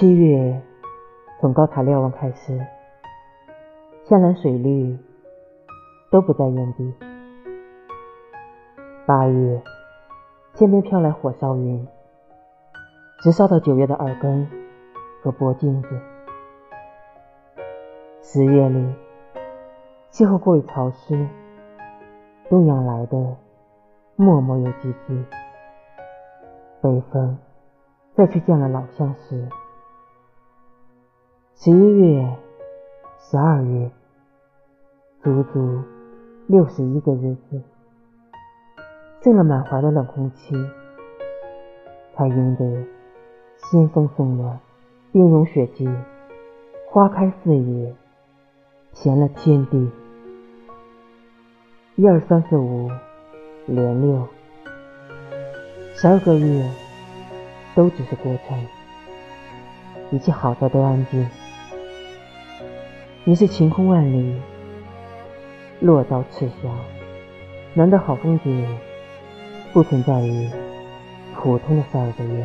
七月从高塔瞭望开始，山蓝水绿都不在原地。八月，天边飘来火烧云，直烧到九月的耳根和脖颈子。十月里，气候过于潮湿，冬阳来的默默又寂寂。北风再去见了老相识。十一月、十二月，足足六十一个日子，浸了满怀的冷空气，才赢得仙风送暖，冰融雪季，花开四野，填了天地。一二三四五，连六，十二个月都只是过程，一切好在都安静。你是晴空万里，落到赤霞。难得好风景，不存在于普通的十二个月。